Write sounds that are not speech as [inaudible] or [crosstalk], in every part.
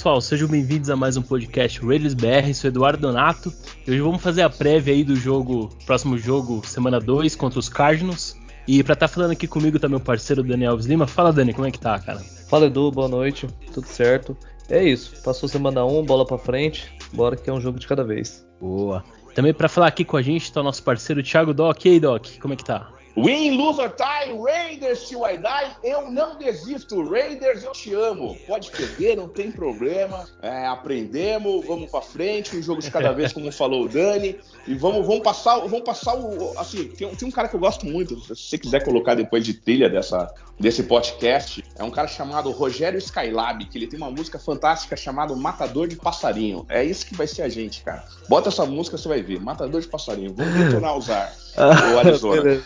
pessoal, sejam bem-vindos a mais um podcast Raiders BR, sou Eduardo Donato e hoje vamos fazer a prévia aí do jogo, próximo jogo, semana 2 contra os Cardinals. E pra estar tá falando aqui comigo tá meu parceiro Daniel Alves Lima. Fala Dani, como é que tá, cara? Fala Edu, boa noite, tudo certo? É isso, passou semana 1, um, bola pra frente, bora que é um jogo de cada vez. Boa. Também para falar aqui com a gente tá o nosso parceiro Thiago Doc. E aí, Doc, como é que tá? Win, lose or tie, Raiders till I die, eu não desisto. Raiders, eu te amo. Pode perder, não tem problema. É, aprendemos, vamos para frente, um jogo de cada vez, como falou o Dani. E vamos, vamos passar, vamos passar o. Assim, tem, tem um cara que eu gosto muito, se você quiser colocar depois de trilha dessa, desse podcast, é um cara chamado Rogério Skylab, que ele tem uma música fantástica chamada Matador de Passarinho. É isso que vai ser a gente, cara. Bota essa música, você vai ver. Matador de Passarinho. Vamos retornar a usar o [laughs] Arizona.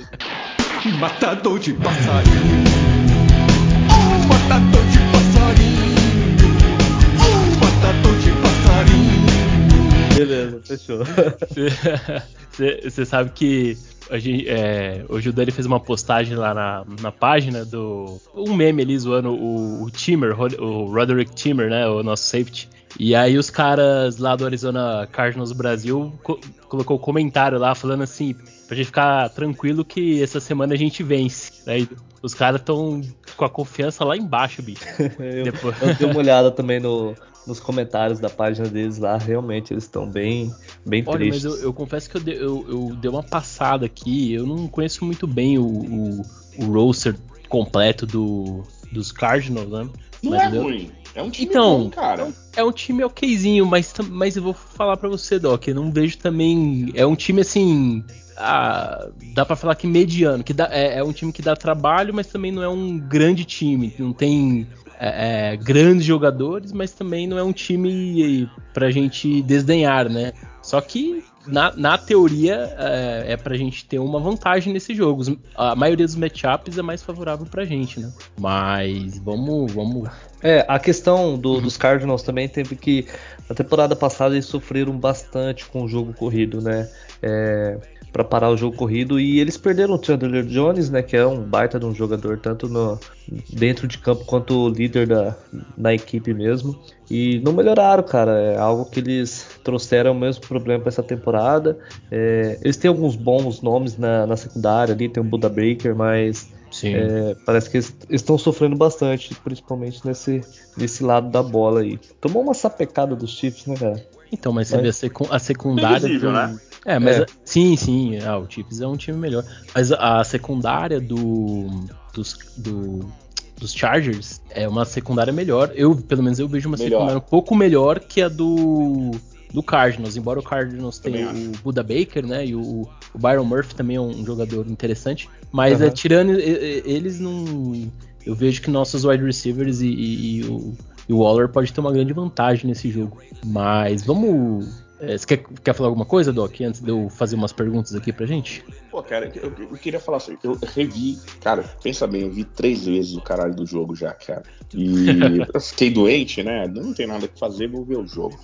Matador de passarinho. Oh, matador de passarinho. Oh, matador de passarinho. Beleza, fechou. Você sabe que Gente, é, hoje o Dani fez uma postagem lá na, na página do. Um meme ali zoando o, o Timmer, o Roderick Timmer, né? O nosso safety. E aí os caras lá do Arizona Cardinals Brasil co colocou um comentário lá falando assim, pra gente ficar tranquilo que essa semana a gente vence. Aí os caras estão com a confiança lá embaixo, bicho. [laughs] eu, Depois... eu dei uma olhada também no, nos comentários da página deles lá, realmente eles estão bem, bem Olha, tristes. mas eu, eu confesso que eu, de, eu, eu, dei uma passada aqui, eu não conheço muito bem o, o, o roster completo do, dos Cardinals, né? Não mas é deu... ruim. É um time então, bom, cara. É um time okzinho, mas, mas eu vou falar para você, Doc, eu não vejo também. É um time assim. Ah, dá para falar que mediano, que dá, é, é, um time que dá trabalho, mas também não é um grande time. Não tem é, é, grandes jogadores, mas também não é um time pra gente desdenhar, né? Só que na, na teoria é, é pra gente ter uma vantagem nesse jogo. A maioria dos matchups é mais favorável pra gente, né? Mas vamos. vamos... É, a questão do, dos Cardinals também teve que. Na temporada passada eles sofreram bastante com o jogo corrido, né? É, para parar o jogo corrido e eles perderam o Chandler Jones, né, que é um baita de um jogador tanto no, dentro de campo quanto líder da, da equipe mesmo e não melhoraram, cara. É algo que eles trouxeram o mesmo problema para essa temporada. É, eles têm alguns bons nomes na, na secundária ali, tem o Buda Baker, mas é, parece que eles estão sofrendo bastante, principalmente nesse, nesse lado da bola aí. Tomou uma sapecada dos Chiefs, né, cara? Então, mas você mas... vê a, secundária. do... né? É, mas é. sim, sim, ah, o Chiefs é um time melhor. Mas a secundária do, dos, do, dos Chargers é uma secundária melhor. Eu, pelo menos, eu vejo uma melhor. secundária um pouco melhor que a do, do Cardinals. Embora o Cardinals tenha o Buda Baker, né? E o, o, Byron Murphy também é um jogador interessante. Mas uhum. é, tirando eles, não. Eu vejo que nossos wide receivers e, e, e o, e o Waller pode ter uma grande vantagem nesse jogo. Mas vamos você quer, quer falar alguma coisa, Doc, antes de eu fazer umas perguntas aqui pra gente? Pô, cara, eu, eu queria falar assim, eu revi, cara, pensa bem, eu vi três vezes o caralho do jogo já, cara. E [laughs] eu fiquei doente, né? Não tem nada que fazer, vou ver o jogo.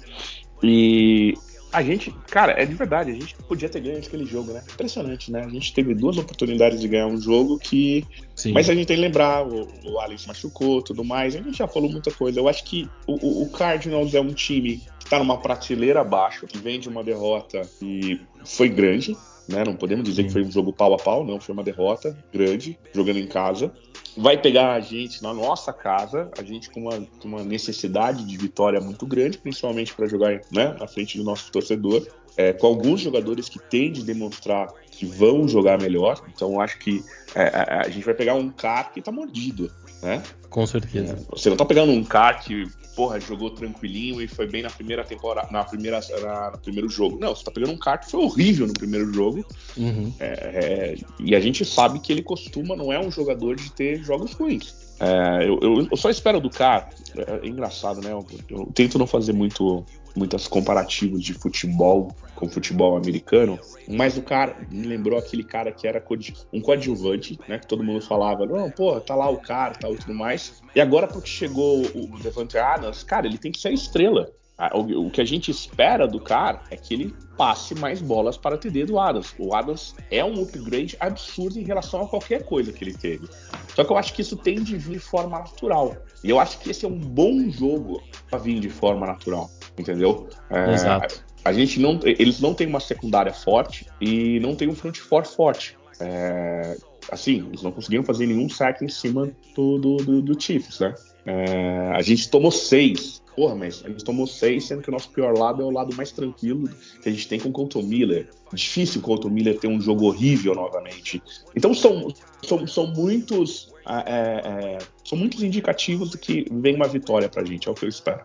E a gente, cara, é de verdade, a gente podia ter ganho aquele jogo, né? Impressionante, né? A gente teve duas oportunidades de ganhar um jogo que. Sim. Mas a gente tem que lembrar, o, o Alex machucou tudo mais, a gente já falou muita coisa. Eu acho que o, o Cardinals é um time está numa prateleira abaixo, que vem de uma derrota e foi grande, né? Não podemos dizer que foi um jogo pau a pau, não, foi uma derrota grande, jogando em casa. Vai pegar a gente na nossa casa, a gente com uma, com uma necessidade de vitória muito grande, principalmente para jogar né, na frente do nosso torcedor, é, com alguns jogadores que têm de demonstrar que vão jogar melhor. Então, acho que é, a, a, gente vai pegar um cara que está mordido, né? Com certeza. Você não está pegando um cara que porra, jogou tranquilinho e foi bem na primeira temporada, na primeira, na, no primeiro jogo. Não, você tá pegando um cara que foi horrível no primeiro jogo. Uhum. É, é, e a gente sabe que ele costuma, não é um jogador de ter jogos ruins. É, eu, eu, eu, só espero do cara. É, é engraçado, né? Eu, eu, tento não fazer muito muitas comparativos de futebol com futebol americano, mas o cara me lembrou aquele cara que era um coadjuvante, né? Que todo mundo falava, não, pô, tá lá o cara, e tudo mais. E agora porque chegou o Devante Adams, cara, ele tem que ser estrela. o, que a gente espera do cara é que ele passe mais bolas para TD do Adams. O Adams é um upgrade absurdo em relação a qualquer coisa que ele teve. Só que eu acho que isso tem de vir de forma natural. E eu acho que esse é um bom jogo para vir de forma natural, entendeu? É, Exato. A gente não, eles não têm uma secundária forte e não tem um front four forte. É, assim, eles não conseguiram fazer nenhum sack em cima do, do, do, do Chiefs, né? É, a gente tomou seis. Porra, mas a gente tomou seis, sendo que o nosso pior lado é o lado mais tranquilo que a gente tem com o Colton Miller. Difícil o Colton Miller ter um jogo horrível novamente. Então são, são, são muitos é, é, são muitos indicativos de que vem uma vitória pra gente, é o que eu espero.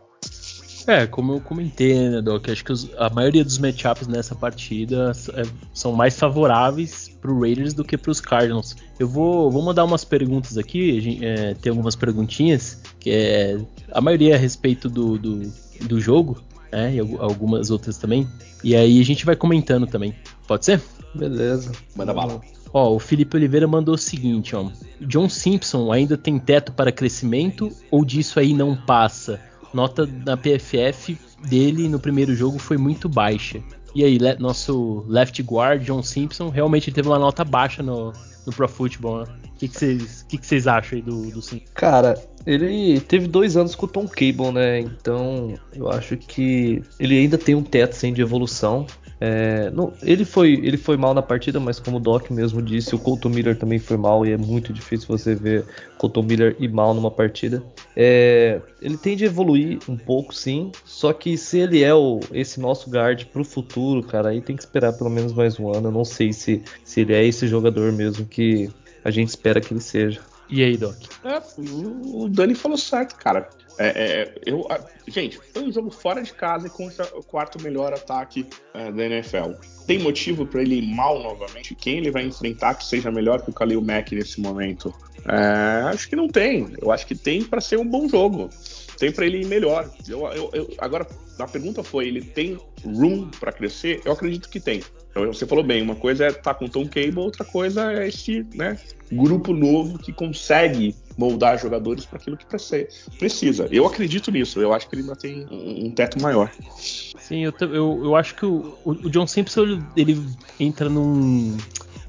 É, como eu comentei, né, Doc? Acho que os, a maioria dos matchups nessa partida é, são mais favoráveis pro Raiders do que pros Cardinals. Eu vou, vou mandar umas perguntas aqui, gente, é, tem algumas perguntinhas, que é a maioria é a respeito do, do, do jogo, né? E algumas outras também. E aí a gente vai comentando também. Pode ser? Beleza. Manda bala. Ó, o Felipe Oliveira mandou o seguinte, ó. John Simpson ainda tem teto para crescimento ou disso aí não passa? Nota da PFF dele no primeiro jogo foi muito baixa. E aí, le nosso left guard, John Simpson, realmente teve uma nota baixa no, no Pro Football, né? O que vocês que que acham aí do, do Simpson? Cara, ele teve dois anos com o Tom Cable, né? Então eu acho que ele ainda tem um teto sem de evolução. É, não, ele, foi, ele foi mal na partida, mas como o Doc mesmo disse, o Colton Miller também foi mal e é muito difícil você ver Colton Miller ir mal numa partida. É, ele tende a evoluir um pouco, sim, só que se ele é o, esse nosso guard pro futuro, cara, aí tem que esperar pelo menos mais um ano. Eu não sei se, se ele é esse jogador mesmo que a gente espera que ele seja. E aí, Doc? É, o Dani falou certo, cara. É, é, eu, gente, foi um jogo fora de casa e contra o quarto melhor ataque é, da NFL. Tem motivo para ele ir mal novamente? Quem ele vai enfrentar que seja melhor que o Khalil Mack nesse momento? É, acho que não tem. Eu acho que tem para ser um bom jogo. Tem para ele ir melhor. Eu, eu, eu, agora, a pergunta foi: ele tem room para crescer? Eu acredito que tem. Então, você falou bem, uma coisa é estar tá com Tom Cable, outra coisa é esse né, grupo novo que consegue moldar jogadores para aquilo que precisa. Eu acredito nisso, eu acho que ele ainda tem um, teto maior. Sim, eu, eu, eu acho que o, o John Simpson ele entra num,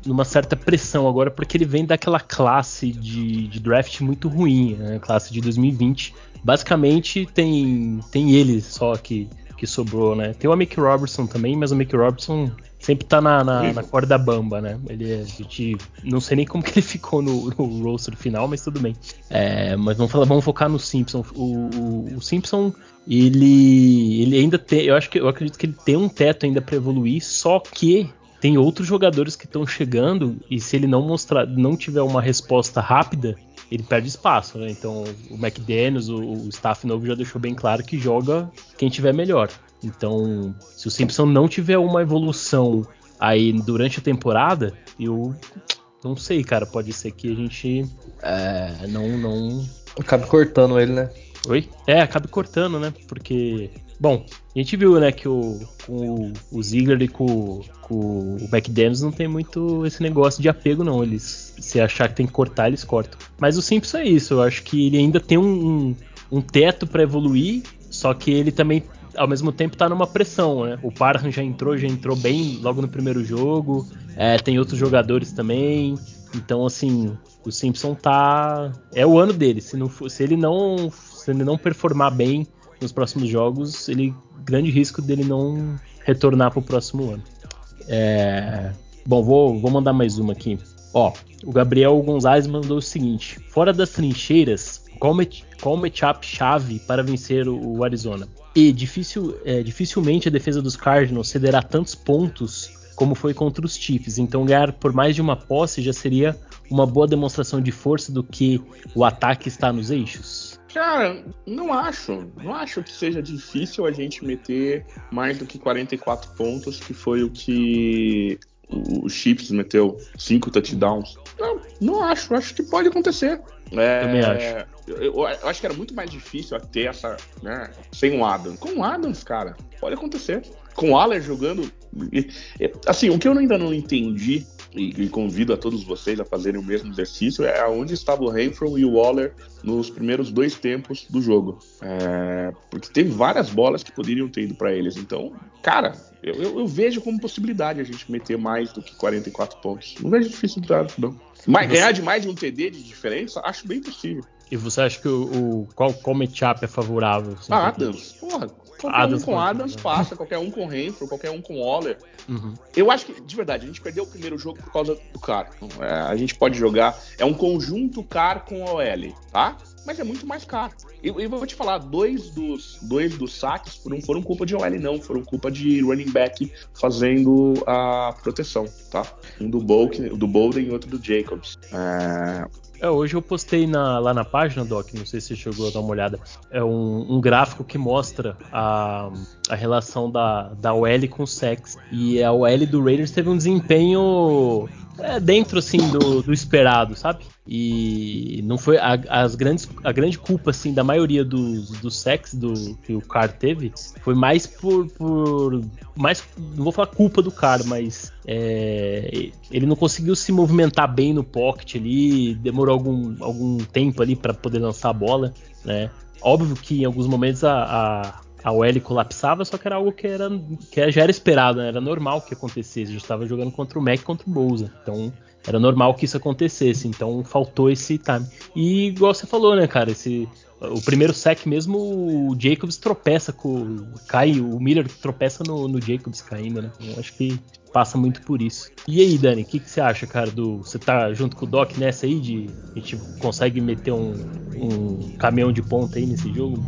numa certa pressão agora, porque ele vem daquela classe de, de draft muito ruim, né, classe de 2020. Basicamente tem, tem ele só que, que sobrou, né? Tem o Mick Robertson também, mas o Mick Robertson sempre tá na, na, na, corda bamba, né? Ele é, a gente não sei nem como que ele ficou no, no roster final, mas tudo bem. É, mas vamos falar, vamos focar no Simpson. O, o, o, Simpson, ele, ele ainda tem, eu acho que eu acredito que ele tem um teto ainda para evoluir, só que tem outros jogadores que estão chegando e se ele não mostrar, não tiver uma resposta rápida, ele perde espaço, né? Então o McDaniels, o, o staff novo já deixou bem claro que joga quem tiver melhor. Então, se o Simpson não tiver uma evolução aí durante a temporada, eu não sei, cara. Pode ser que a gente é, não, não. Acabe cortando ele, né? Oi? É, acabe cortando, né? Porque. Bom, a gente viu, né, que o, o, o Ziggler e com, com o McDaniels não tem muito esse negócio de apego, não. Eles, se achar que tem que cortar, eles cortam. Mas o Simpson é isso. Eu acho que ele ainda tem um, um, um teto para evoluir, só que ele também ao mesmo tempo tá numa pressão, né? O Parham já entrou, já entrou bem logo no primeiro jogo. É, tem outros jogadores também. Então, assim, o Simpson tá. É o ano dele. Se, não, se ele não. Se ele não performar bem nos próximos jogos, ele. Grande risco dele não retornar pro próximo ano. É... Bom, vou, vou mandar mais uma aqui. Ó, o Gabriel Gonzalez mandou o seguinte: fora das trincheiras, qual, match, qual matchup chave para vencer o, o Arizona? E difícil, é, dificilmente a defesa dos Cardinals cederá tantos pontos como foi contra os Chiefs. Então ganhar por mais de uma posse já seria uma boa demonstração de força do que o ataque está nos eixos. Cara, não acho. Não acho que seja difícil a gente meter mais do que 44 pontos, que foi o que o Chiefs meteu, cinco touchdowns. Não, não acho. Acho que pode acontecer. É, Também acho. Eu, eu, eu, acho que era muito mais difícil ter essa, né, sem o Adams. Com o Adams, cara, pode acontecer. Com o Aller jogando. Assim, o que eu ainda não entendi e, e, convido a todos vocês a fazerem o mesmo exercício, é onde estava o Renfro e o Waller nos primeiros dois tempos do jogo. É, porque teve várias bolas que poderiam ter ido para eles. Então, cara, eu, eu, eu, vejo como possibilidade a gente meter mais do que 44 pontos. Não vejo difícil não. Mas, ganhar de mais de um TD de diferença, acho bem possível. E você acha que o, o qual, qual matchup é favorável? Assim, ah, Adams. Porra, qualquer Adams um com Adams passa, qualquer um com Renfro, qualquer um com Waller. Uhum. Eu acho que, de verdade, a gente perdeu o primeiro jogo por causa do Car. É, a gente pode jogar. É um conjunto Car com OL, tá? Mas é muito mais caro. E eu, eu, vou te falar, dois dos, dois dos saques foram, foram culpa de OL, não. Foram culpa de running back fazendo a proteção, tá? Um do, Bolk, do Bolden e outro do Jacobs. É, é, hoje eu postei na, lá na página, Doc, não sei se você chegou a dar uma olhada, é um, um gráfico que mostra a, a relação da, da OL com o sex. E a OL do Raiders teve um desempenho é, dentro assim do, do, esperado, sabe? E não foi a, as grandes, a grande culpa assim da maioria dos do sex do que o Car teve foi mais por, por mais não vou falar culpa do Car, mas é, ele não conseguiu se movimentar bem no pocket ali, demorou algum, algum tempo ali para poder lançar a bola, né? Óbvio que em alguns momentos a, a a OL colapsava, só que era algo que, era, que já era esperado, né? era normal que acontecesse. A gente estava jogando contra o Mac contra o Bouza. Então era normal que isso acontecesse. Então faltou esse time. E igual você falou, né, cara? Esse, o primeiro sec mesmo, o Jacobs tropeça com. Cai, o Miller tropeça no, no Jacobs caindo, né? Eu acho que passa muito por isso. E aí, Dani, o que, que, você acha, cara, do. Você tá junto com o Doc nessa aí de. A gente consegue meter um, um caminhão de ponta aí nesse jogo?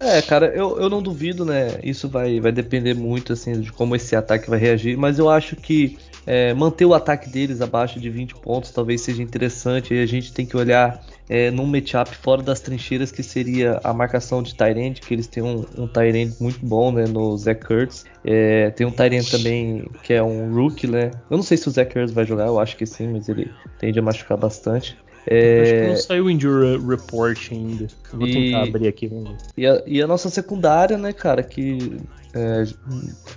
É, cara, eu, eu não duvido, né? Isso vai, vai depender muito, assim, de como esse ataque vai reagir, mas eu acho que é, manter o ataque deles abaixo de 20 pontos talvez seja interessante. E a gente tem que olhar é, num matchup fora das trincheiras, que seria a marcação de Tyrant, que eles têm um, um Tyrant muito bom, né? No Zach Kurtz. É, tem um Tyrant também que é um rookie, né? Eu não sei se o Zach Kurtz vai jogar, eu acho que sim, mas ele tende a machucar bastante. É... Acho que não saiu o injury report ainda. Vou e... tentar abrir aqui. Vamos ver. E, a, e a nossa secundária, né, cara, que é,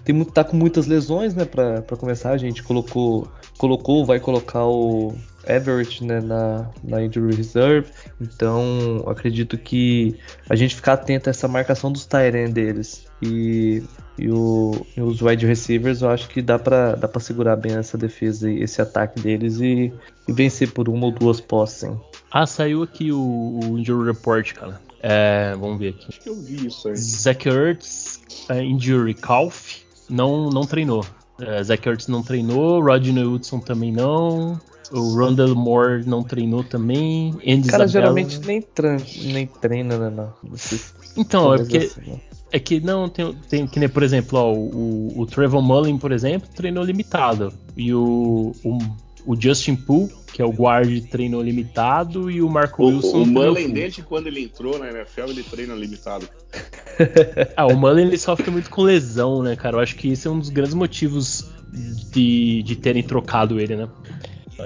tem, tá com muitas lesões, né, pra, pra começar. A gente colocou, colocou, vai colocar o Everett né, na, na injury reserve. Então, acredito que a gente ficar atento a essa marcação dos Tyren deles e, e, o, e, os wide receivers, eu acho que dá pra, dá pra segurar bem essa defesa e esse ataque deles e, e vencer por uma ou duas posses. Hein? Ah, saiu aqui o, o injury report, cara. É, vamos ver aqui. Acho que eu vi isso aí. Zach Ertz, uh, injury, calf, não, não treinou. Uh, Zach Ertz não treinou, Rodney Woodson também não. O Rondell Moore não treinou também. Andy Cara, Isabella... geralmente nem, nem treina, né? Não. Então, é porque. Assim, né? É que não tem, tem que nem, por exemplo, ó, o, o Trevor Mullen, por exemplo, treinou limitado. E o, o, o Justin Poole, que é o guard, treinou limitado. E o Marco o, Wilson. O Mullen, desde quando ele entrou na NFL, ele treina limitado. [laughs] ah, o Mullen ele sofre muito com lesão, né, cara? Eu acho que esse é um dos grandes motivos de, de terem trocado ele, né?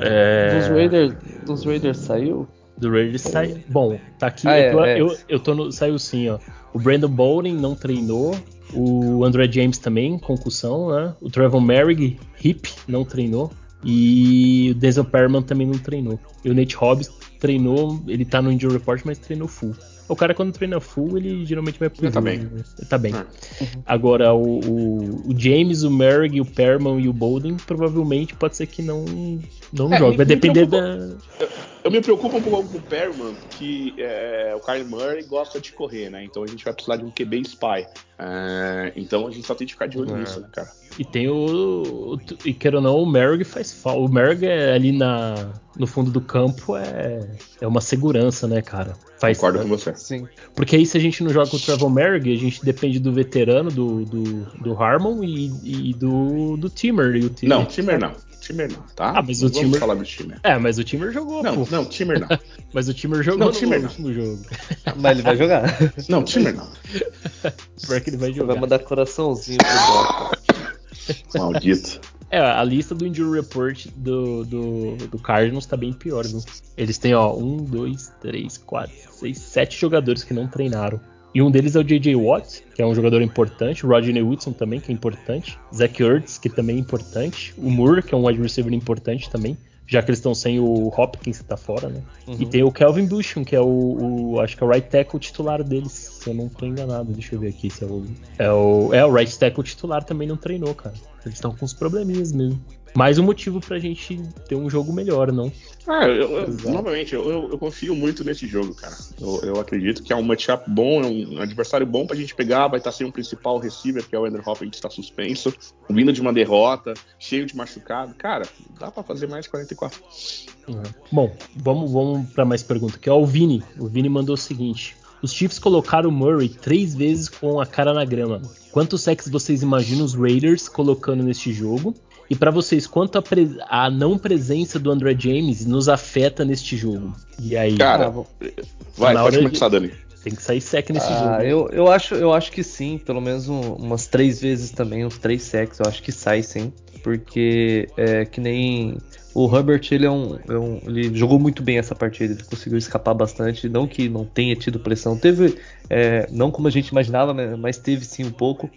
É... Dos, Raiders, dos Raiders saiu? Do Raiders saiu. Bom, tá aqui. Ah, eu, tô, é, eu, eu tô no. Saiu sim, ó. O Brandon Bowling não treinou. O André James também, concussão, né? O Trevor Merrick, hip, não treinou. E o Denzel Perman também não treinou. E o Nate Hobbs treinou, ele tá no injury report, mas treinou full. O cara quando treina full, ele geralmente vai pro Tá bem. Né? Tá bem. Uhum. Agora, o, o, o, James, o Merrick, o Perman e o Bolden, provavelmente pode ser que não, não é, jogue. Vai depender da. Eu, eu, me preocupo um pouco com o Perman, que é, o Kyle Murray gosta de correr, né? Então a gente vai precisar de um QB spy. É, então a gente só tem que ficar de olho é. nisso, né, cara? E tem o, o. E queira ou não, o Merrick faz falta. O Merrick é ali na, no fundo do campo é, é uma segurança, né, cara? Faz, Concordo com você. Sim. Porque aí se a gente não joga com o Trevor Merrick, a gente depende do veterano, do, do, do Harmon e, e do, do Timmer. E o Timmer. Não, Timmer não. Timmer não, tá? Ah, mas não o Timmer. falar do Timmer. É, mas o Timmer jogou. Não, pô. não, Timmer não. [laughs] mas o Timmer jogou não, no Timmer último não. jogo. [laughs] Mas ele vai jogar. [laughs] Não, Timmer não. Pior que ele vai jogar. Vai mandar coraçãozinho pro Maldito. É, a lista do injury report do, do, do Cardinals tá bem pior, viu? Eles têm, ó, um, dois, três, quatro, seis, sete jogadores que não treinaram. E um deles é o J.J. Watt, que é um jogador importante, o Rodney Woodson também, que é importante, Zach Ertz, que também é importante, o Moore, que é um wide receiver importante também já que eles estão sem o Hopkins que tá fora, né? Uhum. E tem o Kelvin Busham, que é o, o, acho que é o right tackle titular deles, se eu não tô enganado. Deixa eu ver aqui se é o é o, é o right tackle titular também não treinou, cara. Eles estão com uns probleminhas mesmo mais um motivo pra gente ter um jogo melhor, não? Ah, eu, eu, novamente, eu, eu, confio muito nesse jogo, cara. Eu, acredito que é um matchup bom, é um adversário bom pra gente pegar, vai estar sem um principal receiver, que é o Andrew Hopkins, que está suspenso, vindo de uma derrota, cheio de machucado. Cara, dá pra fazer mais 44. Uhum. Bom, vamos, vamos pra mais pergunta, que é o Vini. O Vini mandou o seguinte. Os Chiefs colocaram o Murray três vezes com a cara na grama. Quantos sacks vocês imaginam os Raiders colocando neste jogo? E para vocês, quanto a, a, não presença do André James nos afeta neste jogo? E aí? Cara, vai, pode começar, Dani. Tem que sair sec nesse ah, jogo. Eu, eu, acho, eu acho que sim, pelo menos um, umas três vezes também, uns três secs, eu acho que sai sim. Porque é que nem o Herbert, ele é um, é um, Ele jogou muito bem essa partida, ele conseguiu escapar bastante. Não que não tenha tido pressão, teve. É, não como a gente imaginava, mas teve sim um pouco.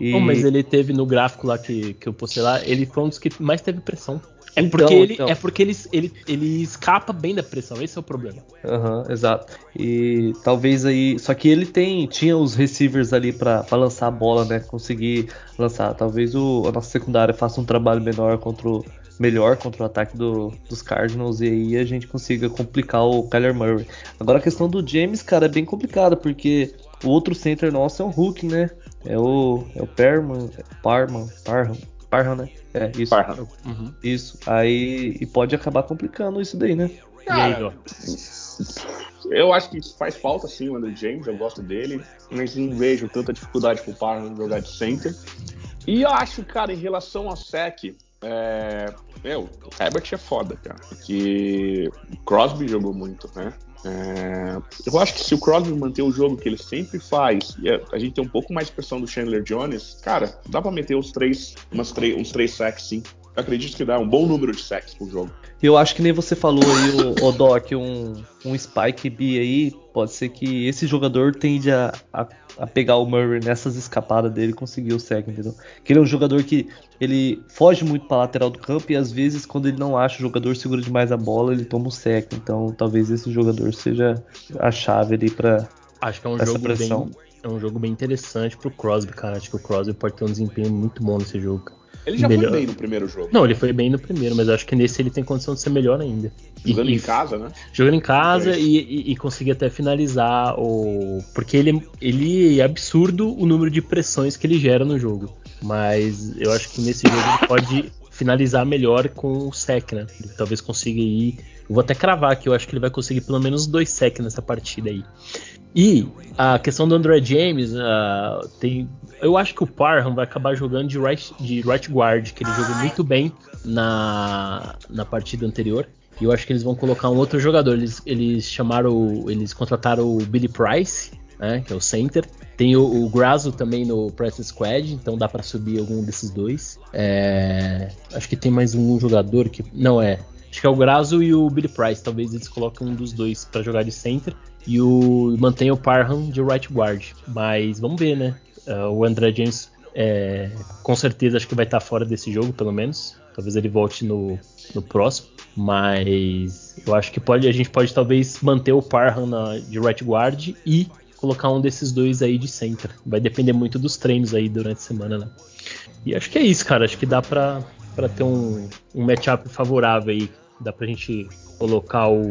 E... Oh, mas ele teve no gráfico lá que, que eu postei lá, ele foi um dos que mais teve pressão. É porque, então, ele, então. É porque ele, ele, ele escapa bem da pressão, esse é o problema. Aham, uhum, exato. E talvez aí. Só que ele tem tinha os receivers ali para lançar a bola, né? Conseguir lançar. Talvez o, a nossa secundária faça um trabalho menor contra o, melhor contra o ataque do, dos Cardinals e aí a gente consiga complicar o Kyler Murray. Agora a questão do James, cara, é bem complicada, porque o outro center nosso é o Hulk, né? É o, é o Perman, Parman, Parham, Parham, né? É, isso. Parham. Uhum. Isso. Aí e pode acabar complicando isso daí, né? Cara, eu acho que faz falta sim o Andrew James, eu gosto dele, mas não vejo tanta dificuldade pro Parham jogar de center. E eu acho, cara, em relação ao SEC, é, meu, o Herbert é foda, cara. Porque o Crosby jogou muito, né? É, eu acho que se o Crosby manter o jogo que ele sempre faz e a, a gente tem um pouco mais de pressão do Chandler Jones, cara, dá pra meter os três, umas três, uns três sacks sim. Eu acredito que dá um bom número de sacks pro jogo. Eu acho que nem você falou aí, o, o Doc, um, um Spike B aí, pode ser que esse jogador tende a, a, a pegar o Murray nessas escapadas dele e conseguir o sec, entendeu? Que ele é um jogador que ele foge muito para lateral do campo e às vezes quando ele não acha o jogador segura demais a bola, ele toma o sec. Então talvez esse jogador seja a chave ali para Acho que é um jogo pressão. bem é um jogo bem interessante pro Crosby, cara. Acho que o Crosby pode ter um desempenho muito bom nesse jogo. Ele já melhor. foi bem no primeiro jogo. Não, ele foi bem no primeiro, mas acho que nesse ele tem condição de ser melhor ainda. Jogando e, em casa, né? Jogando em casa é e, e, e, conseguir até finalizar o. Porque ele, ele é absurdo o número de pressões que ele gera no jogo. Mas eu acho que nesse jogo ele pode finalizar melhor com o sec, né? Ele talvez consiga ir. Eu vou até cravar que eu acho que ele vai conseguir pelo menos dois sec nessa partida aí. E a questão do André James, uh, tem, eu acho que o Parham vai acabar jogando de right, de right guard, que ele jogou muito bem na, na partida anterior. E eu acho que eles vão colocar um outro jogador. Eles, eles chamaram, eles contrataram o Billy Price, né, que é o center. Tem o, o Grazo também no Press Squad, então dá para subir algum desses dois. É, acho que tem mais um jogador que não é. Acho que é o Grazo e o Billy Price. Talvez eles coloquem um dos dois para jogar de center e o mantém o Parham de right guard. Mas vamos ver, né? Uh, o André James é, com certeza acho que vai estar fora desse jogo, pelo menos. Talvez ele volte no, no próximo. Mas eu acho que pode, a gente pode talvez manter o Parham na, de right guard e colocar um desses dois aí de center. Vai depender muito dos treinos aí durante a semana, né? E acho que é isso, cara. Acho que dá pra, pra ter um, um matchup favorável aí. Dá pra gente colocar o,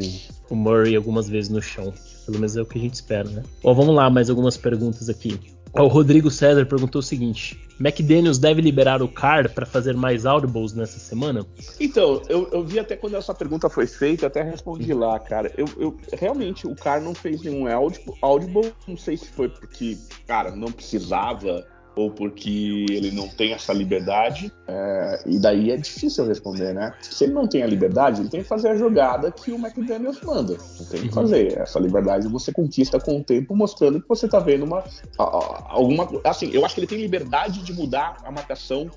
o Murray algumas vezes no chão. Pelo menos é o que a gente espera, né? Ó, vamos lá, mais algumas perguntas aqui. O Rodrigo César perguntou o seguinte: McDaniels deve liberar o Carr para fazer mais audibles nessa semana? Então, eu, eu, vi até quando essa pergunta foi feita, até respondi lá, cara. Eu, eu realmente o Carr não fez nenhum audible, audible, não sei se foi porque, cara, não precisava ou porque ele não tem essa liberdade. É, e daí é difícil responder, né? Se ele não tem a liberdade, ele tem que fazer a jogada que o McDaniels manda. Não tem que uhum. fazer. Essa liberdade você conquista com o tempo, mostrando que você tá vendo uma. alguma. Assim, eu acho que ele tem liberdade de mudar a marcação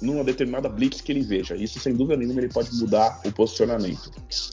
numa determinada blitz que ele veja. Isso, sem dúvida nenhuma, ele pode mudar o posicionamento.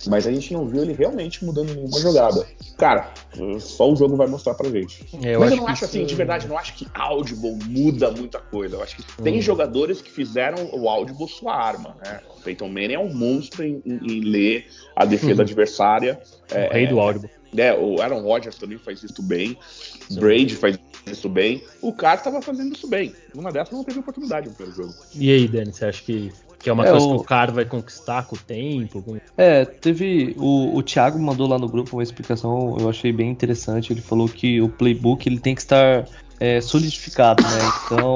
Mas a gente não viu ele realmente mudando nenhuma jogada. Cara, só o jogo vai mostrar pra gente. É, eu Mas eu não acho assim, de verdade, não acho que Audible muda muita coisa. Eu acho que hum. tem jogadores que fizeram o Audible sua arma, né? O Peyton Manning é um monstro em, em, em ler a defesa hum. adversária. É, o rei do Audible. É, o Aaron Rodgers também faz isso bem. Sim. Brady faz isso bem. O cara estava fazendo isso bem. Numa dessas não teve oportunidade no primeiro jogo. E aí, Dani, você acha que, que é uma é, coisa o... que o cara vai conquistar com o tempo? É, teve. O, o Thiago mandou lá no grupo uma explicação, eu achei bem interessante. Ele falou que o playbook ele tem que estar é, solidificado, né? Então,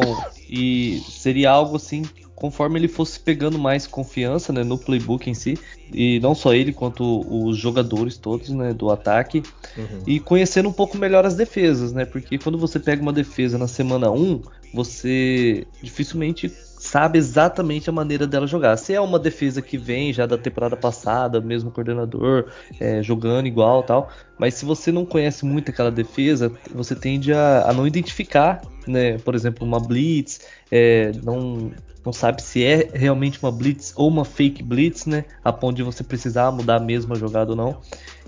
e seria algo assim conforme ele fosse pegando mais confiança né, no playbook em si, e não só ele, quanto os jogadores todos né, do ataque, uhum. e conhecendo um pouco melhor as defesas, né? Porque quando você pega uma defesa na semana 1, você dificilmente sabe exatamente a maneira dela jogar. Se é uma defesa que vem já da temporada passada, mesmo coordenador, é, jogando igual tal, mas se você não conhece muito aquela defesa, você tende a, a não identificar, né? Por exemplo, uma blitz, é, não não sabe se é realmente uma blitz ou uma fake blitz, né? A ponto de você precisar mudar mesmo a jogada ou não.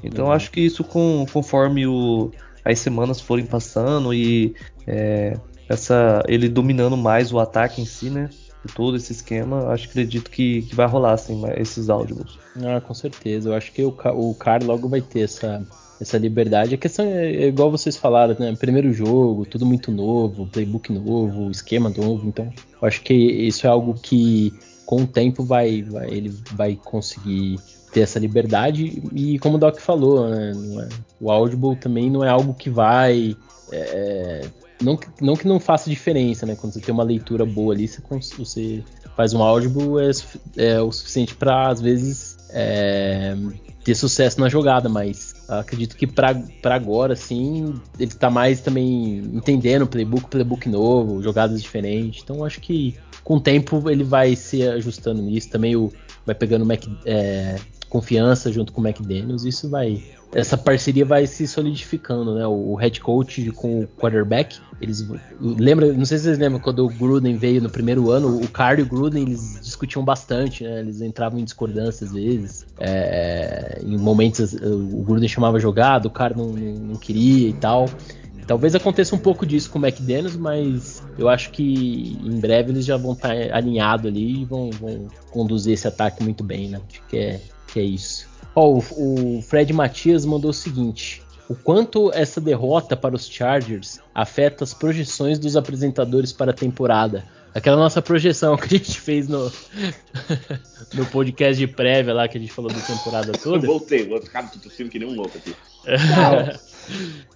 Então uhum. acho que isso com, conforme o, as semanas forem passando e é, essa ele dominando mais o ataque em si, né? Todo esse esquema, acho acredito que, que vai rolar assim, esses áudios. Ah, com certeza. Eu acho que o, o Car logo vai ter essa, essa liberdade. A questão é, é, igual vocês falaram, né? Primeiro jogo, tudo muito novo, playbook novo, esquema novo. Então, eu acho que isso é algo que com o tempo vai, vai ele vai conseguir ter essa liberdade. E como o Doc falou, né? É, o Audible também não é algo que vai. É, não, não que não faça diferença, né? Quando você tem uma leitura boa ali, você, você faz um Audible é, é o suficiente para às vezes é, ter sucesso na jogada, mas acredito que para agora, sim, ele está mais também entendendo playbook, playbook novo, jogadas diferentes. Então acho que com o tempo ele vai se ajustando nisso. Também o, vai pegando Mac, é, confiança junto com o McDaniels. Isso vai. Essa parceria vai se solidificando, né? O, head coach com o quarterback. Eles lembra, não sei se vocês lembram quando o Gruden veio no primeiro ano, o Carr e o Gruden eles discutiam bastante, né? Eles entravam em discordância às vezes. É, em momentos o Gruden chamava jogada, o Carr não, não, não queria e tal. Talvez aconteça um pouco disso com o McDaniels, mas eu acho que em breve eles já vão estar alinhados ali e vão, vão conduzir esse ataque muito bem, né? Acho que é, que é isso. Ó, o, o Fred Matias mandou o seguinte: o quanto essa derrota para os Chargers afeta as projeções dos apresentadores para a temporada. Aquela nossa projeção [laughs] que a gente fez no, [laughs] no podcast de prévia lá que a gente falou da temporada toda. Eu voltei, vou ficar tossindo que nem um louco aqui. [laughs]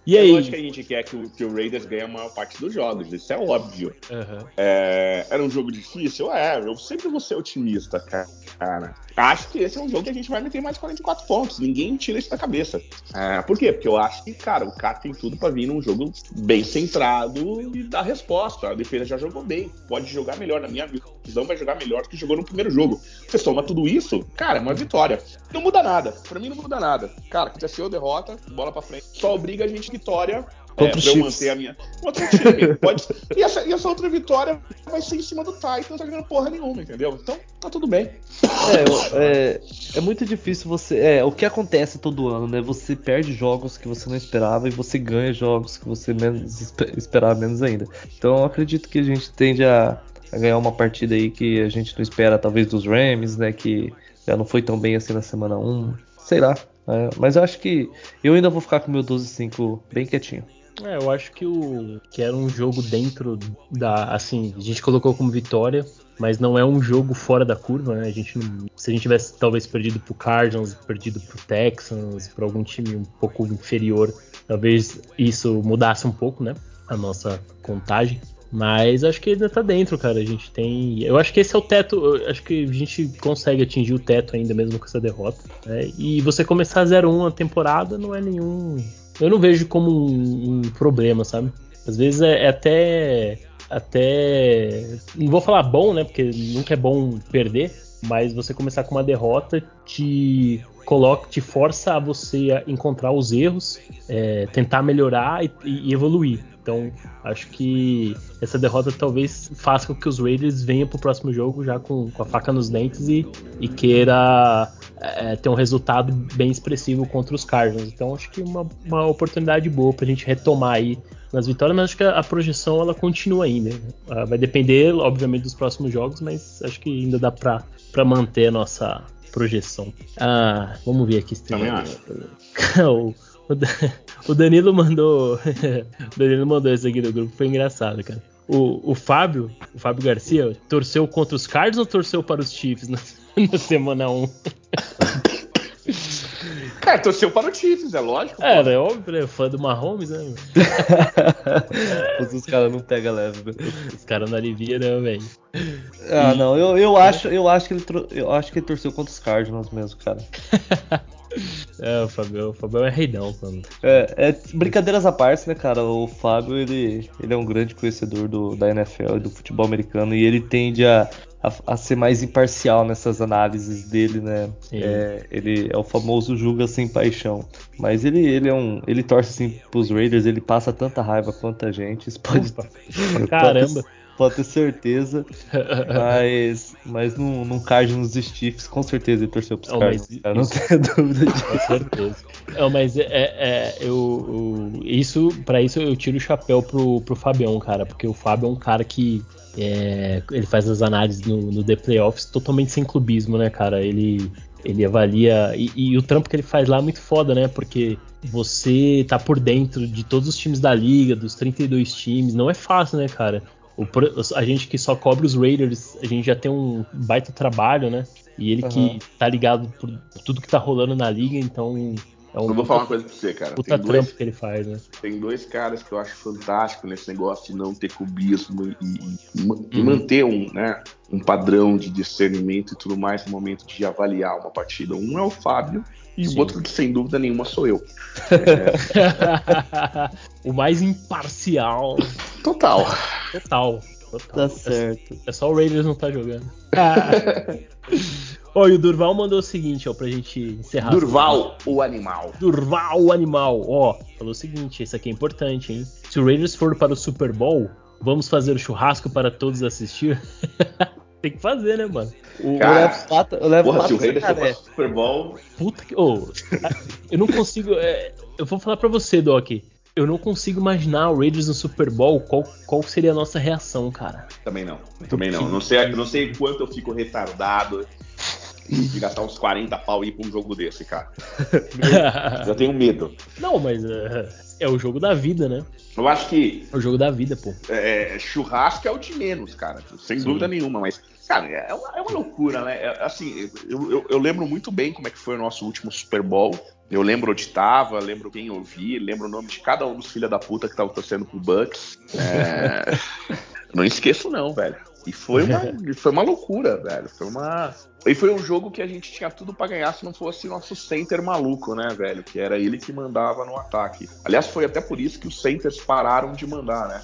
e aí? Eu acho que a gente quer que o, que o Raiders ganhe a maior parte dos jogos, isso é óbvio. Uhum. É, era um jogo difícil? É, eu sempre vou ser otimista, cara. Acho que esse é um jogo que a gente vai meter mais 44 pontos. Ninguém tira isso da cabeça. É, por quê? Porque eu acho que, cara, o cara tem tudo para vir num jogo bem centrado e dar resposta. A defesa já jogou bem, pode jogar melhor. Na minha visão, vai jogar melhor do que jogou no primeiro jogo. Você soma tudo isso, cara, é uma vitória. Não muda nada. Para mim, não muda nada. Cara, aconteceu derrota, bola para frente. Só obriga a gente vitória é, eu manter a minha. Outro time. Pode... e, essa, e essa outra vitória vai ser em cima do Titan, não tá ganhando porra nenhuma, entendeu? Então tá tudo bem. É, é, é, muito difícil você. É, o que acontece todo ano, né? Você perde jogos que você não esperava e você ganha jogos que você menos esperava menos ainda. Então eu acredito que a gente tende a, a ganhar uma partida aí que a gente não espera, talvez dos Rams, né? Que já não foi tão bem assim na semana 1. Sei lá. É, mas eu acho que eu ainda vou ficar com o meu 12-5 bem quietinho. É, eu acho que o que era um jogo dentro da, assim, a gente colocou como vitória, mas não é um jogo fora da curva, né? A gente não, se a gente tivesse talvez perdido pro Cardinals, perdido pro Texans, para algum time um pouco inferior, talvez isso mudasse um pouco, né? A nossa contagem. Mas acho que ainda tá dentro, cara. A gente tem. Eu acho que esse é o teto. acho que a gente consegue atingir o teto ainda mesmo com essa derrota. Né? E você começar 0-1 a temporada não é nenhum eu não vejo como um, um problema, sabe? Às vezes é, é, até até. Não vou falar bom, né? Porque nunca é bom perder. Mas você começar com uma derrota te coloca, te força a você a encontrar os erros, é, tentar melhorar e, e, evoluir. Então, acho que essa derrota talvez faça com que os Raiders venham para o próximo jogo já com, com, a faca nos dentes e, e queira é, ter um resultado bem expressivo contra os Cardinals. Então, acho que uma, uma oportunidade boa para a gente retomar aí nas vitórias, mas acho que a, projeção ela continua ainda. Uh, vai depender, obviamente, dos próximos jogos, mas acho que ainda dá para manter a nossa projeção. Ah, vamos ver aqui. Também acho. [laughs] o, [laughs] o Danilo mandou. [laughs] o Danilo mandou isso aqui no grupo, foi engraçado, cara. O, o Fábio, o Fábio Garcia, torceu contra os Cards ou torceu para os Chiefs na, [laughs] na semana 1? Cara, torceu para o Chiefs, é lógico. É, é óbvio, é fã do Mahomes, né? os caras não pegam leve? Os caras não aliviam, né, velho? Ah, não, eu, eu, acho, eu, acho que ele, eu acho que ele torceu contra os Cardinals mesmo, cara. É, o Fábio, o Fábio é reidão, mano. É, é, brincadeiras à parte, né, cara? O Fábio, ele, ele é um grande conhecedor do, da NFL e do futebol americano e ele tende a, a, a, ser mais imparcial nessas análises dele, né? É, ele é o famoso julga sem paixão. Mas ele, ele é um. Ele torce assim pros Raiders, ele passa tanta raiva quanto a gente. Isso pode. [laughs] Caramba! Pode ter certeza. [laughs] mas mas num, num Cardinals e Chiefs, com certeza ele torceu pros oh, Cardinals. Não tenho [laughs] dúvida disso. Com certeza. Não, mas é, é eu, eu, isso, para isso eu tiro o chapéu pro, pro Fabião, cara, porque o Fábio é um cara que é, ele faz as análises no, no The Playoffs totalmente sem clubismo, né, cara? Ele, ele avalia. E, e, o trampo que ele faz lá é muito foda, né? Porque você tá por dentro de todos os times da liga, dos 32 times. Não é fácil, né, cara? O, a gente que só cobre os Raiders, a gente já tem um baita trabalho, né? E ele uhum. que tá ligado por tudo que tá rolando na liga, então é um eu vou falar uma coisa pra você, cara. Puta tem trampo dois, que ele faz, né? Tem dois caras que eu acho fantástico nesse negócio de não ter cubismo e, e, e uhum. manter um, né, um padrão de discernimento e tudo mais no momento de avaliar uma partida. Um é o Fábio e Sim. o outro, que sem dúvida nenhuma, sou eu. É... [laughs] o mais imparcial. Total. Total. Total. Tá certo. É, é só o Raiders não tá jogando. [laughs] Ó, e o Durval mandou o seguinte, ó, pra gente encerrar. Durval, o animal. Durval, o animal. Ó, falou o seguinte, isso aqui é importante, hein? Se o Raiders for para o Super Bowl, vamos fazer o churrasco para todos assistir? [laughs] Tem que fazer, né, mano? O, Cara, eu levo pato, eu levo porra, se o Raiders for o Super Bowl... Puta que... Oh, eu não consigo... É, eu vou falar pra você, Doc eu não consigo imaginar o Raiders no Super Bowl, qual, qual seria a nossa reação, cara? Também não, também não. Não sei, não sei quanto eu fico retardado de gastar uns 40 pau e ir pra um jogo desse, cara. [laughs] Já tenho medo. Não, mas uh, é o jogo da vida, né? Eu acho que. É o jogo da vida, pô. É, churrasco é o de menos, cara. Sem Sim. dúvida nenhuma, mas. Cara, é uma, é uma loucura, né? É, assim, eu, eu, eu, lembro muito bem como é que foi o nosso último Super Bowl. Eu lembro onde tava, lembro quem eu vi, lembro o nome de cada um dos filha da puta que tava torcendo pro Bucks. É... [laughs] não esqueço, não, velho. E foi uma, foi uma loucura, velho. Foi uma. E foi um jogo que a gente tinha tudo para ganhar se não fosse nosso center maluco, né, velho? Que era ele que mandava no ataque. Aliás, foi até por isso que os centers pararam de mandar, né?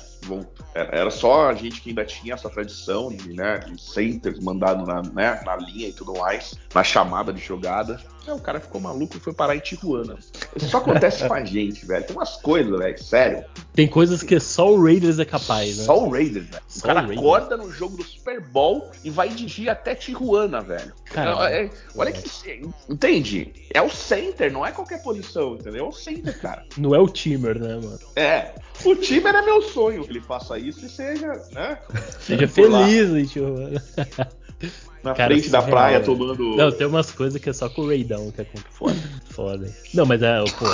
Era só a gente que ainda tinha essa tradição de, né, de centers mandado na, né, na linha e tudo mais, na chamada de jogada. É, o cara ficou maluco e foi parar em Tijuana. Isso só acontece com a gente, velho. Tem umas coisas, velho, sério. Tem coisas que só o Raiders é capaz, né? Só o Raiders, velho. O cara o acorda no jogo do Super Bowl e vai dirigir até Tijuana, velho. Caramba, é, é, olha que. Entende? É o center, não é qualquer posição, entendeu? É o center, cara. Não é o Timer, né, mano? É. O Timer é meu sonho que ele faça isso e seja, né? Seja feliz, Tijuana na Cara, frente da praia tomando. Não, tem umas coisas que é só com o Raidão que é foda. foda. Não, mas é, pô.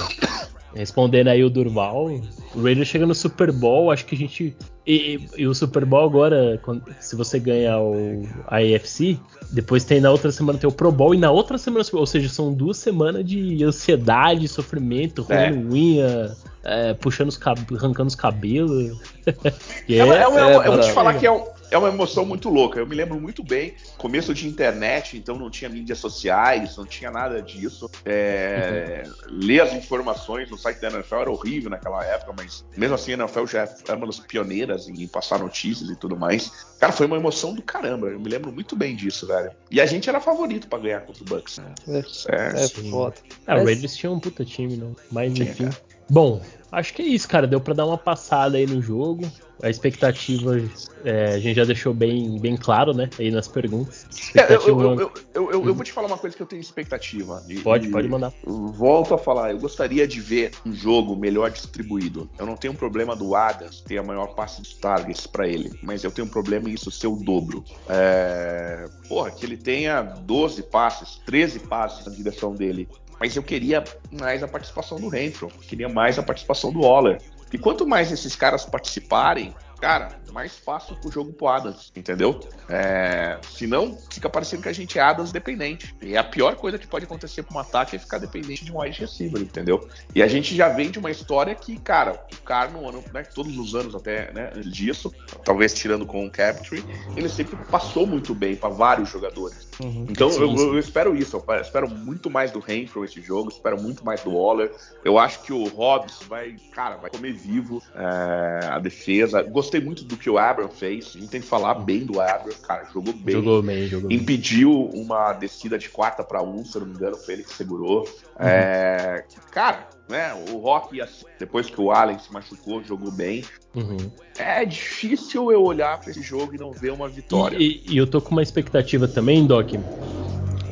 Respondendo aí o Durval, o Raiders chega no Super Bowl, acho que a gente. E, e, e o Super Bowl agora, quando, se você ganhar o a AFC, depois tem na outra semana tem o Pro Bowl e na outra semana, ou seja, são duas semanas de ansiedade, sofrimento, é. unha, é, puxando os cabelos, arrancando os cabelos. [laughs] é, é, é, eu vou te falar que é um é uma emoção muito louca. Eu me lembro muito bem, começo de internet, então não tinha mídias sociais, não tinha nada disso. É, uhum. Ler as informações no site da NFL era horrível naquela época, mas mesmo assim a NFL já era uma das pioneiras em passar notícias e tudo mais. Cara, foi uma emoção do caramba. Eu me lembro muito bem disso, velho. E a gente era favorito para ganhar contra o Bucks. É, é, é foda. O Raiders tinha um puta time, né? Mas enfim. Bom, acho que é isso, cara. Deu para dar uma passada aí no jogo. A expectativa é, a gente já deixou bem, bem claro, né? Aí nas perguntas. É, eu, eu, eu, eu, eu, vou te falar uma coisa que eu tenho expectativa. E, pode, pode mandar. Volto a falar, eu gostaria de ver um jogo melhor distribuído. Eu não tenho problema do Adams ter a maior passe dos targets para ele, mas eu tenho um problema em isso ser o dobro. É... Porra, que ele tenha 12 passes, 13 passes na direção dele mas eu queria mais a participação do Renfro, queria mais a participação do Waller. E quanto mais esses caras participarem, cara, mais fácil pro jogo pro Adams, entendeu? É, senão, fica parecendo que a gente é Adams dependente. E a pior coisa que pode acontecer com um ataque é ficar dependente de um wide receiver, entendeu? E a gente já vem de uma história que, cara, o cara no ano, né, todos os anos até né, disso, talvez tirando com o Capture, ele sempre passou muito bem para vários jogadores. Uhum. Então sim, eu, sim. eu, espero isso, eu espero muito mais do Renfro esse jogo, espero muito mais do Waller. Eu acho que o Hobbs vai, cara, vai comer vivo é, a defesa. Gostei muito do que o Abram fez. A gente tem que falar bem do Abram, cara, jogou bem. Jogou bem, jogou Impediu bem. uma descida de quarta para um, se eu não me engano, foi ele que segurou. Uhum. É, cara, né, o Rock, depois que o Allen se machucou, jogou bem. Uhum. É difícil eu olhar para esse jogo e não ver uma vitória. E, e, eu tô com uma expectativa também, Doc,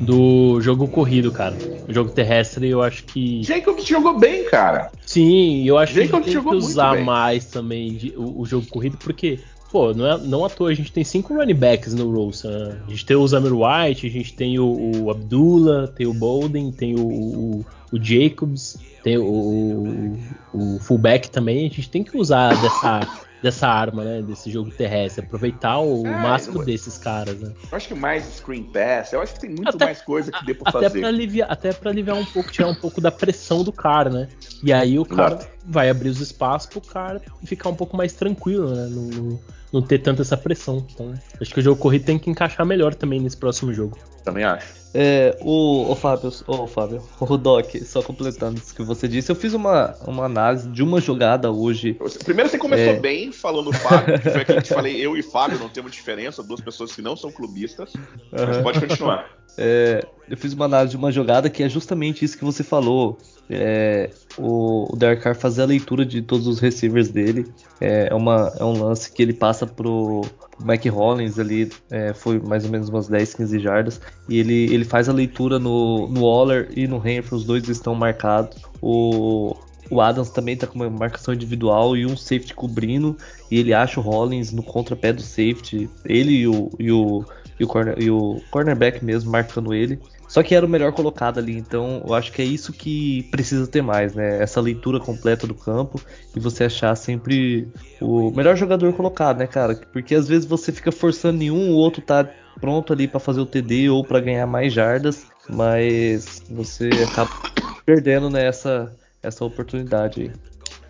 do jogo corrido, cara. O jogo terrestre, eu acho que. Jacobs jogou bem, cara. Sim, eu acho que tem que usar mais também de, o, o, jogo corrido, porque, pô, não, é, não à toa, a gente tem cinco running backs no roster. Né? A gente tem o Zamir White, a gente tem o, o Abdullah, tem o Bolden, tem o, o, o Jacobs, tem o, o fullback também. A gente tem que usar dessa dessa arma, né? Desse jogo terrestre. Aproveitar o é, máximo eu, desses caras, né? Eu acho que mais screen pass, eu acho que tem muito até, mais coisa que dê pra até fazer. Pra aliviar, até pra aliviar um pouco, tirar um pouco da pressão do cara, né? E aí o cara Exato. vai abrir os espaços pro cara ficar um pouco mais tranquilo, né? No, não ter tanta essa pressão. Então, acho que o jogo corrido tem que encaixar melhor também nesse próximo jogo. Também acho. É, o, o Fábio, o Fábio, o Doc, só completando isso que você disse, eu fiz uma, uma análise de uma jogada hoje. Primeiro você começou é... bem falando Fábio, que foi aqui que te falei, eu e Fábio não temos diferença, duas pessoas que não são clubistas. Uhum. Mas pode continuar. É, eu fiz uma análise de uma jogada que é justamente isso que você falou. É, o, o Derek Carr fazer a leitura de todos os receivers dele. É, é, uma, é um lance que ele passa pro, Mike Hollins ali, é, foi mais ou menos umas 10, 15 jardas. E ele, ele faz a leitura no, no Waller e no Renfrew, os dois estão marcados. O, o Adams também tá com uma marcação individual e um safety cobrindo. E ele acha o Hollins no contrapé do safety. Ele e o, e o, e o, corner, e o cornerback mesmo marcando ele. Só que era o melhor colocado ali, então eu acho que é isso que precisa ter mais, né? Essa leitura completa do campo e você achar sempre o melhor jogador colocado, né, cara? Porque às vezes você fica forçando nenhum, o outro tá pronto ali para fazer o TD ou para ganhar mais jardas, mas você acaba perdendo nessa né, essa oportunidade aí.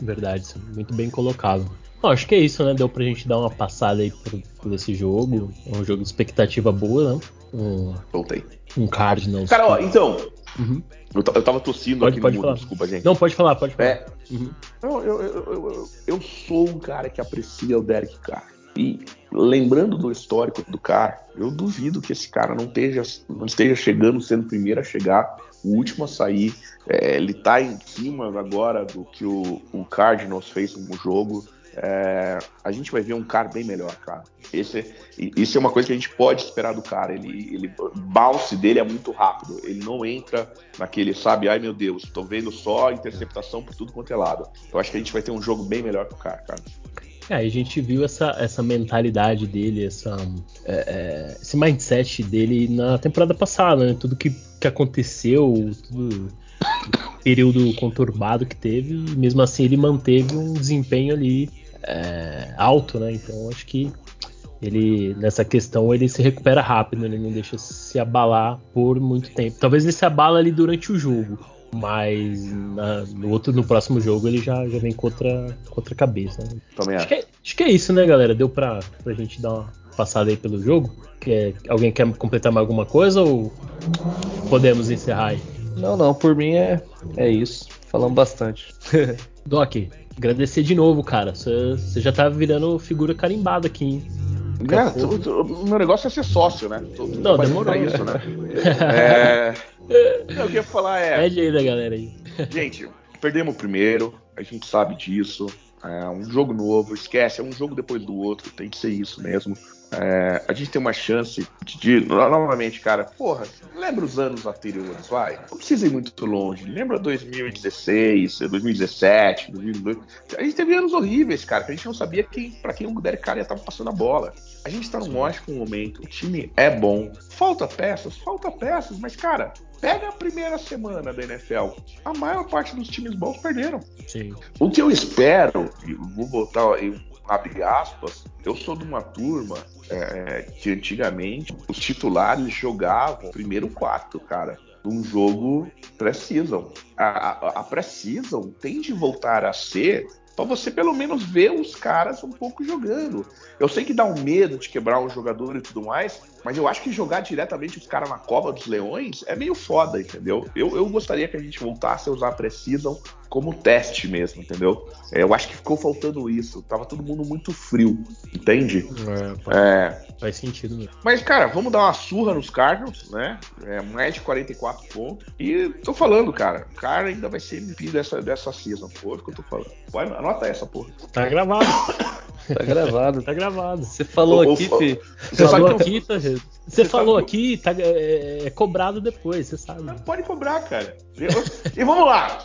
Verdade, muito bem colocado. Bom, acho que é isso, né? Deu pra gente dar uma passada aí por, por esse jogo. É um jogo de expectativa boa, né? Um, Voltei. Um Cardinals. Cara, ó, então. Uhum. Eu, eu tava tossindo pode, aqui pode no falar. mundo, desculpa, gente. Não, pode falar, pode falar. É, uhum. eu, eu, eu, eu, sou um cara que aprecia o Derek Carr. E lembrando do histórico do Carr, eu duvido que esse cara não esteja, não esteja chegando, sendo o primeiro a chegar, o último a sair. É, ele tá em cima agora do que o, o Cardinals fez no jogo é, a gente vai ver um cara bem melhor, cara. Esse, isso é uma coisa que a gente pode esperar do cara. Ele, ele, o bounce dele é muito rápido. Ele não entra naquele, sabe, ai meu Deus, tô vendo só interceptação por tudo quanto é lado. Eu acho que a gente vai ter um jogo bem melhor que o cara, cara. É, a gente viu essa, essa mentalidade dele, essa, é, é, esse mindset dele na temporada passada, né? Tudo que, que aconteceu, tudo período conturbado que teve, mesmo assim ele manteve um desempenho ali é, alto, né? Então acho que ele nessa questão ele se recupera rápido, ele não deixa se abalar por muito tempo. Talvez ele se abala ali durante o jogo, mas na, no outro no próximo jogo ele já, já vem com outra, com outra cabeça. Né? Acho. Que é, acho que é isso, né, galera? Deu pra, pra gente dar uma passada aí pelo jogo? Quer, alguém quer completar mais alguma coisa ou podemos encerrar aí? Não, não, por mim é, é isso. Falamos bastante. [laughs] Doc, agradecer de novo, cara. Você já tá virando figura carimbada aqui, hein? É, o meu negócio é ser sócio, né? Tô, Não, demorou. isso, né? é... [laughs] Eu queria falar é. Pede aí da galera aí. [laughs] Gente, perdemos o primeiro, a gente sabe disso. É um jogo novo, esquece, é um jogo depois do outro, tem que ser isso mesmo. É, a gente tem uma chance de, de, novamente, cara, porra, lembra os anos anteriores, vai? Não precisa ir muito longe. Lembra 2016, 2017, 2018. A gente teve anos horríveis, cara, que a gente não sabia quem, para quem o Derek Carr ia estar passando a bola. A gente tá num ótimo momento, o time é bom. Falta peças, falta peças, mas, cara, pega a primeira semana da NFL. A maior parte dos times bons perderam. Sim. O que eu espero, vou botar aí abre aspas, eu sou de uma turma é, que antigamente os titulares jogavam primeiro quarto, cara. Num jogo pré-season. A, a, a pré-season tem de voltar a ser para você pelo menos ver os caras um pouco jogando. Eu sei que dá um medo de quebrar um jogador e tudo mais, mas eu acho que jogar diretamente os caras na cova dos leões é meio foda, entendeu? Eu, eu gostaria que a gente voltasse a usar a Precision como teste mesmo, entendeu? É, eu acho que ficou faltando isso. Tava todo mundo muito frio, entende? É, é... Faz sentido mesmo. Mas, cara, vamos dar uma surra nos Cardinals, né? É, mais de 44 pontos. E tô falando, cara, o cara ainda vai ser MVP dessa, dessa season. Pô, é que eu tô falando. Vai, anota essa, porra. Tá gravado. [coughs] Tá gravado. tá gravado. Você falou aqui, o, Fê. Você falou aqui, tá, Você falou aqui, tá, é, é, cobrado depois, você sabe. Não pode cobrar, cara. e vamos lá.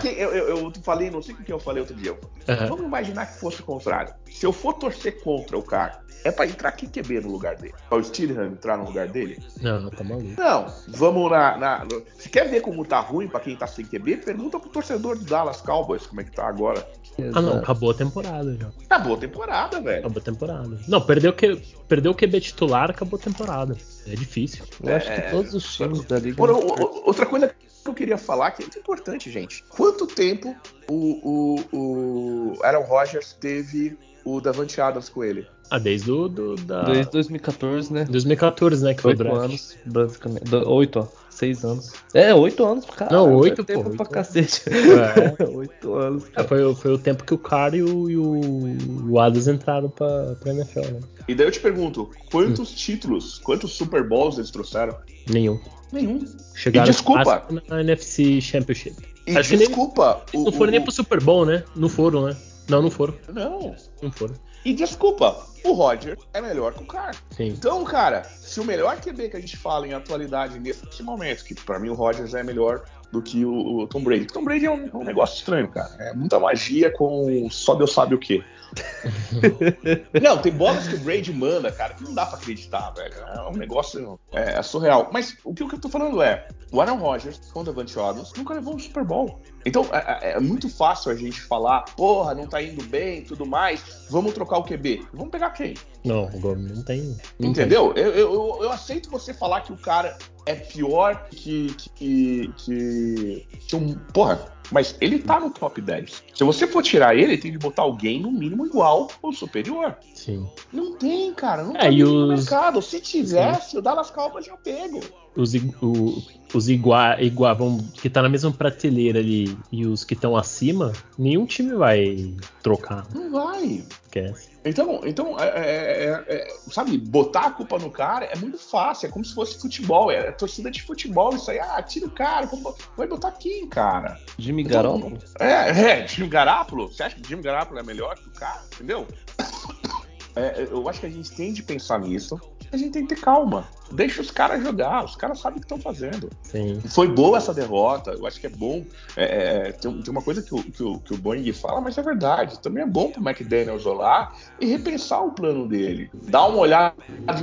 Quem, eu, eu, eu, falei, não sei o que eu falei outro dia. Uhum. Vamos imaginar que fosse o contrário. Se eu for torcer contra o cara, é pra entrar quem QB no lugar dele? Pra o Steelham entrar no lugar dele? Não, tá maluco. Não, vamos na, na. Se quer ver como tá ruim pra quem tá sem QB, pergunta pro torcedor do Dallas Cowboys como é que tá agora. Ah, não, acabou a temporada já. Acabou a temporada, velho. Acabou a temporada. Não, perdeu, que, perdeu o QB titular, acabou a temporada. É difícil. Eu acho é... que todos os times da liga. Outra coisa que eu queria falar que é muito importante, gente. Quanto tempo o, o, o Aaron Rodgers teve o Davante Adams com ele? Ah, desde o do, da... Desde 2014, né? 2014, né? Que foi oito anos, basicamente. Oito, ó. Seis anos. É, oito anos, cara. Não, oito, tempo pô. pra cacete. [laughs] É. oito anos. É, foi, foi o tempo que o cara e o, e o, o Adams entraram pra, pra NFL, né? E daí eu te pergunto, quantos hum. títulos, quantos Super Bowls eles trouxeram? Nenhum. Nenhum. Chegaram e desculpa. na NFC Championship. E Acho desculpa. Nem, o, não foram o, nem pro Super Bowl, né? Não foram, né? Não, não foram. Não. Não foram. E desculpa, o Roger é melhor que o Carr. Sim. Então, cara, se o melhor QB que a gente fala em atualidade nesse momento, que para mim o Roger já é melhor do que o, o Tom Brady. Tom Brady é um, um, negócio estranho, cara. É muita magia com só Deus sabe o quê. [laughs] não, tem bolas que o Brady manda, cara, que não dá pra acreditar, velho. É um negócio é, é surreal. Mas o que, o que eu tô falando é, o Aaron Rodgers, com o Davante Adams, nunca levou um Super Bowl. Então, é, é, é, muito fácil a gente falar, porra, não tá indo bem tudo mais, vamos trocar o QB. Vamos pegar quem? Não, não tem. Não Entendeu? Tem. Eu, eu, eu, aceito você falar que o cara é pior que. que, que, que um. Porra, mas ele tá no top 10. Se você for tirar ele, tem de botar alguém no mínimo igual ou superior. Sim. Não tem, cara. Não é, tem os... no mercado. Se tivesse, Sim. o Dallas Cowboys já pego. Os, o, os igual, igual vão, que tá na mesma prateleira ali e os que estão acima, nenhum time vai trocar. Não vai. Esquece. Então, então é, é, é, é, sabe, botar a culpa no cara é muito fácil, é como se fosse futebol, é, torcida de futebol, isso aí, ah, tira o cara, vai botar quem, cara? Jimmy então, Garoppolo? É, é, Jimmy Garoppolo? Você acha que Jimmy Garoppolo é melhor que o cara? Entendeu? [coughs] É, eu acho que a gente tem de pensar nisso. A gente tem que ter calma. Deixa os caras jogar, os caras sabem o que estão fazendo. Sim. Foi boa essa derrota, eu acho que é bom. É, é, tem, tem, uma coisa que o, que, o, que o Boeing fala, mas é verdade. Também é bom pro McDaniels olhar e repensar o plano dele. Dar uma olhada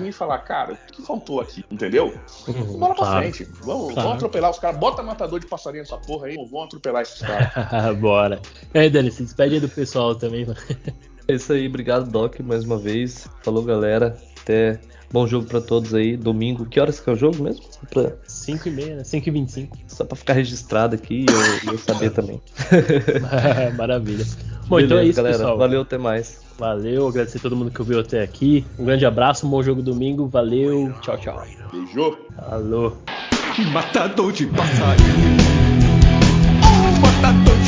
e falar, cara, o que faltou aqui? Entendeu? Uhum, Bola claro. pra frente. Vamos, claro. vamos atropelar os caras. Bota matador de passarinho nessa porra aí, vamos atropelar esses caras. [laughs] Bora. E aí, Dani, se despede aí do pessoal também, mano. É isso aí, obrigado, Doc, mais uma vez. Falou, galera. Até Bom jogo para todos aí. Domingo. Que horas que é o jogo mesmo? Pra... 5 e meia, né? 5 e 25. Só pra ficar registrado aqui e eu, eu saber também. [laughs] Maravilha. Bom, Beleza, então é isso, galera. pessoal. Valeu, até mais. Valeu, agradecer a todo mundo que ouviu até aqui. Um grande abraço, um bom jogo domingo. Valeu, tchau, tchau. Beijo. Alô. Matador de passarinho. Oh, matador de